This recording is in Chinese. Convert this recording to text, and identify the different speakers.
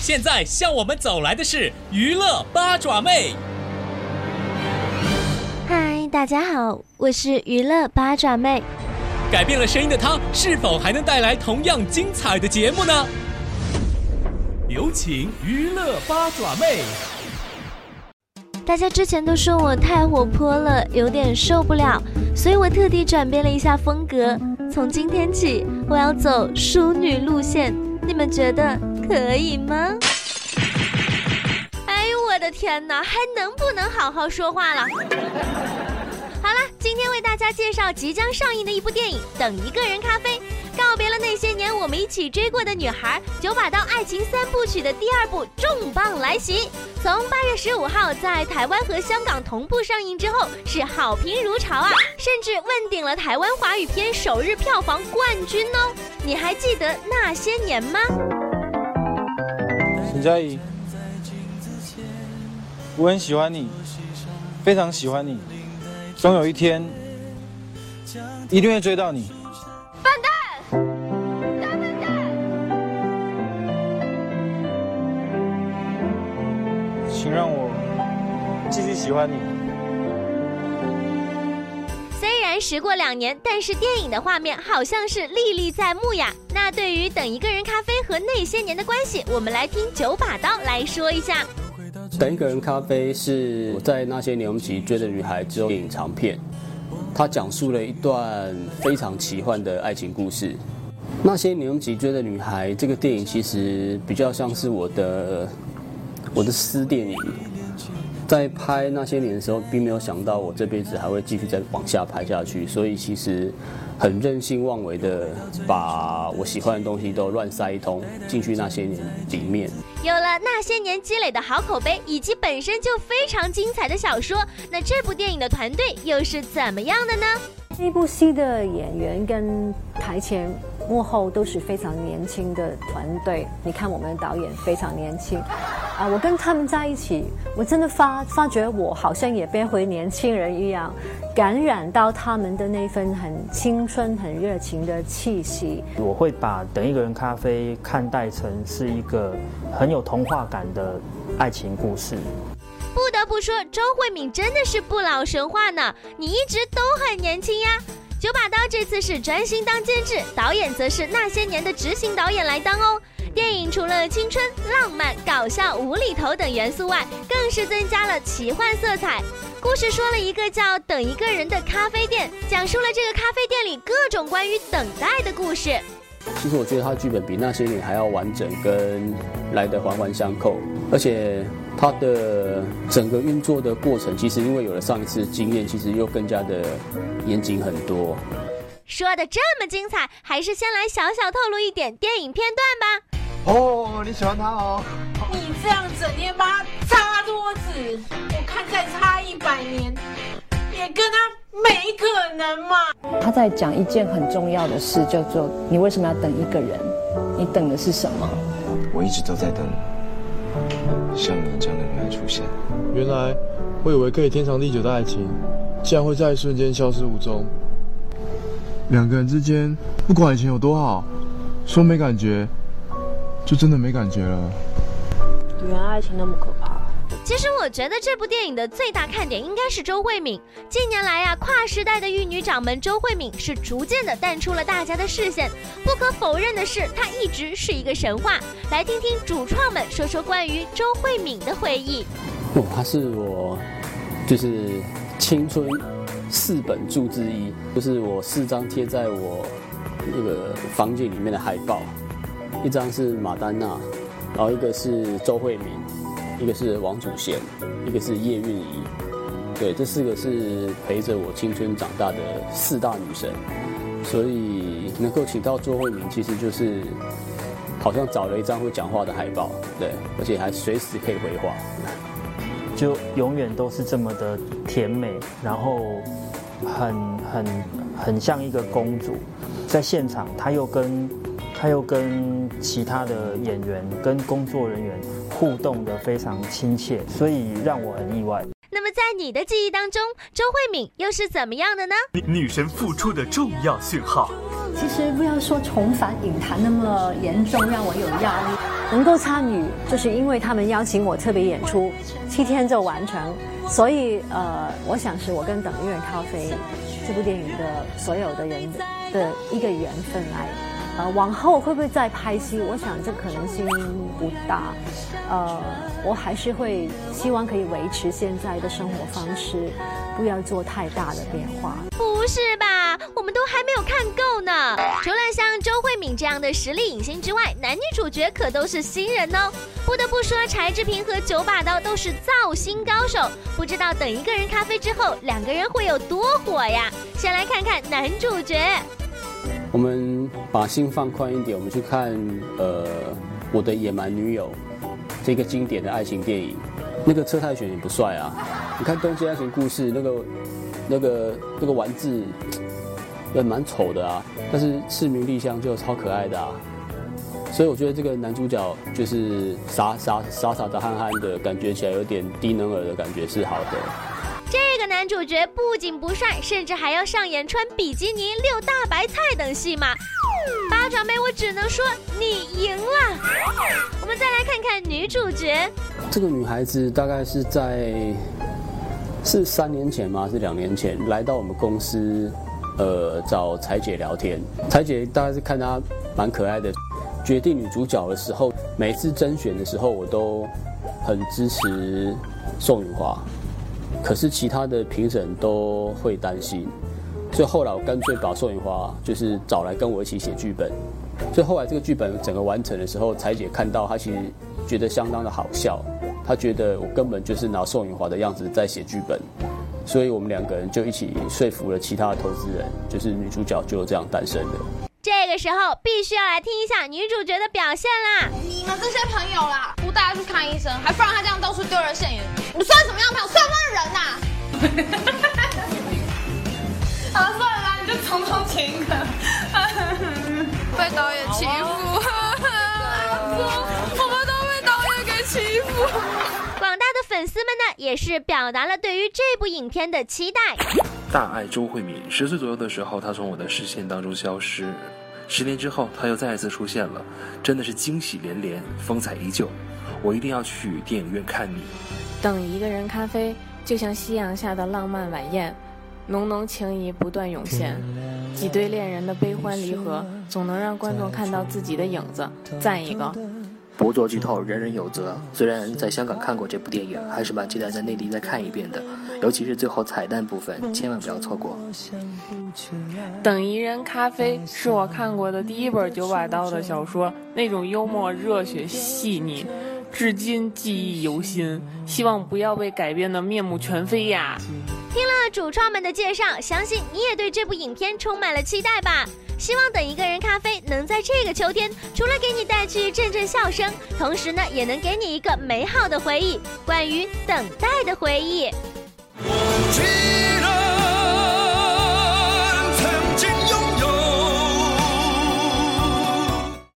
Speaker 1: 现在向我们走来的是娱乐八爪妹。
Speaker 2: 嗨，大家好，我是娱乐八爪妹。
Speaker 1: 改变了声音的她，是否还能带来同样精彩的节目呢？有请娱乐八爪妹。
Speaker 2: 大家之前都说我太活泼了，有点受不了，所以我特地转变了一下风格。从今天起，我要走淑女路线，你们觉得可以吗？哎呦我的天哪，还能不能好好说话了？好了，今天为大家介绍即将上映的一部电影《等一个人咖啡》，告别了那些年我们一起追过的女孩，九把刀爱情三部曲的第二部重磅来袭。从八月十五号在台湾和香港同步上映之后，是好评如潮啊，甚至问鼎了台湾华语片首日票房冠军哦。你还记得那些年吗？
Speaker 3: 陈佳怡，我很喜欢你，非常喜欢你。总有一天，一定会追到你。
Speaker 2: 笨蛋！大笨蛋！
Speaker 3: 请让我继续喜欢你。
Speaker 2: 时过两年，但是电影的画面好像是历历在目呀。那对于《等一个人咖啡》和那些年的关系，我们来听九把刀来说一下。
Speaker 4: 等一个人咖啡是我在那些年我们一起追的女孩之后电影长片，它讲述了一段非常奇幻的爱情故事。那些年我们一起追的女孩这个电影其实比较像是我的我的私电影。在拍那些年的时候，并没有想到我这辈子还会继续再往下拍下去，所以其实很任性妄为的把我喜欢的东西都乱塞一通进去那些年里面。
Speaker 2: 有了那些年积累的好口碑，以及本身就非常精彩的小说，那这部电影的团队又是怎么样的呢？
Speaker 5: 这部戏的演员跟台前幕后都是非常年轻的团队。你看，我们的导演非常年轻，啊，我跟他们在一起，我真的发发觉我好像也变回年轻人一样，感染到他们的那份很青春、很热情的气息。
Speaker 6: 我会把《等一个人咖啡》看待成是一个很有童话感的爱情故事。
Speaker 2: 不得不说，周慧敏真的是不老神话呢。你一直都很年轻呀。九把刀这次是专心当监制，导演则是那些年的执行导演来当哦。电影除了青春、浪漫、搞笑、无厘头等元素外，更是增加了奇幻色彩。故事说了一个叫“等一个人”的咖啡店，讲述了这个咖啡店里各种关于等待的故事。
Speaker 4: 其实我觉得他剧本比那些年还要完整，跟来的环环相扣，而且他的整个运作的过程，其实因为有了上一次经验，其实又更加的严谨很多。
Speaker 2: 说的这么精彩，还是先来小小透露一点电影片段吧。
Speaker 7: 哦，你喜欢他哦？
Speaker 8: 你这样整天帮他擦桌子，我看再擦一百年，也跟他。没可能嘛！
Speaker 5: 他在讲一件很重要的事，叫做你为什么要等一个人？你等的是什么？
Speaker 7: 我一直都在等像你这样的女孩出现。
Speaker 3: 原来我以为可以天长地久的爱情，竟然会在一瞬间消失无踪。两个人之间，不管以前有多好，说没感觉，就真的没感觉了。
Speaker 5: 原来爱情那么可怕。
Speaker 2: 其实我觉得这部电影的最大看点应该是周慧敏。近年来呀，跨时代的玉女掌门周慧敏是逐渐的淡出了大家的视线。不可否认的是，她一直是一个神话。来听听主创们说说关于周慧敏的回忆。
Speaker 4: 哦，她是我就是青春四本柱之一，就是我四张贴在我那个房间里面的海报，一张是马丹娜，然后一个是周慧敏。一个是王祖贤，一个是叶蕴仪，对，这四个是陪着我青春长大的四大女神，所以能够请到周慧敏，其实就是好像找了一张会讲话的海报，对，而且还随时可以回话，
Speaker 6: 就永远都是这么的甜美，然后很很很像一个公主，在现场，她又跟。他又跟其他的演员、跟工作人员互动的非常亲切，所以让我很意外。
Speaker 2: 那么在你的记忆当中，周慧敏又是怎么样的呢？
Speaker 1: 女神付出的重要讯号。
Speaker 5: 其实不要说重返影坛那么严重，让我有压力。能够参与，就是因为他们邀请我特别演出，七天就完成。所以呃，我想是我跟等一人咖啡这部电影的所有的人的一个缘分来。呃，往后会不会再拍戏？我想这可能性不大。呃，我还是会希望可以维持现在的生活方式，不要做太大的变化。
Speaker 2: 不是吧？我们都还没有看够呢。除了像周慧敏这样的实力影星之外，男女主角可都是新人哦。不得不说，柴智屏和九把刀都是造星高手。不知道等一个人咖啡之后，两个人会有多火呀？先来看看男主角。
Speaker 4: 我们把心放宽一点，我们去看呃我的野蛮女友这个经典的爱情电影。那个车太铉也不帅啊！你看《东京爱情故事》那个那个那个丸子也蛮丑的啊，但是赤名莉香就超可爱的啊。所以我觉得这个男主角就是傻傻傻傻的憨憨的感觉起来有点低能儿的感觉是好的。
Speaker 2: 这个男主角不仅不帅，甚至还要上演穿比基尼遛大白菜等戏码。八爪妹，我只能说你赢了。我们再来看看女主角。
Speaker 4: 这个女孩子大概是在是三年前吗？是两年前来到我们公司，呃，找彩姐聊天。彩姐大概是看她蛮可爱的，决定女主角的时候，每次甄选的时候，我都很支持宋雨华。可是其他的评审都会担心，所以后来我干脆把宋雨华就是找来跟我一起写剧本。所以后来这个剧本整个完成的时候，彩姐看到她其实觉得相当的好笑，她觉得我根本就是拿宋雨华的样子在写剧本，所以我们两个人就一起说服了其他的投资人，就是女主角就这样诞生了。
Speaker 2: 这个时候必须要来听一下女主角的表现啦！
Speaker 8: 这些朋友啦，不带他去看医生，还不让他这样到处丢人现眼，你算什么样朋友？算什么人呐？啊，算了，你就从从情歌，
Speaker 9: 被导演欺负，我们都被导演给欺负。
Speaker 2: 广大的粉丝们呢，也是表达了对于这部影片的期待。
Speaker 10: 大爱周慧敏，十岁左右的时候，她从我的视线当中消失。十年之后，他又再一次出现了，真的是惊喜连连，风采依旧。我一定要去电影院看你。
Speaker 9: 等一个人咖啡，就像夕阳下的浪漫晚宴，浓浓情谊不断涌现。几对恋人的悲欢离合，总能让观众看到自己的影子。赞一个！
Speaker 11: 不做剧透，人人有责。虽然在香港看过这部电影，还是蛮期待在内地再看一遍的。尤其是最后彩蛋部分，千万不要错过。
Speaker 9: 等一人咖啡是我看过的第一本九把刀的小说，那种幽默、热血、细腻，至今记忆犹新。希望不要被改编的面目全非呀！
Speaker 2: 听了主创们的介绍，相信你也对这部影片充满了期待吧。希望等一个人咖啡能在这个秋天，除了给你带去阵阵笑声，同时呢，也能给你一个美好的回忆，关于等待的回忆。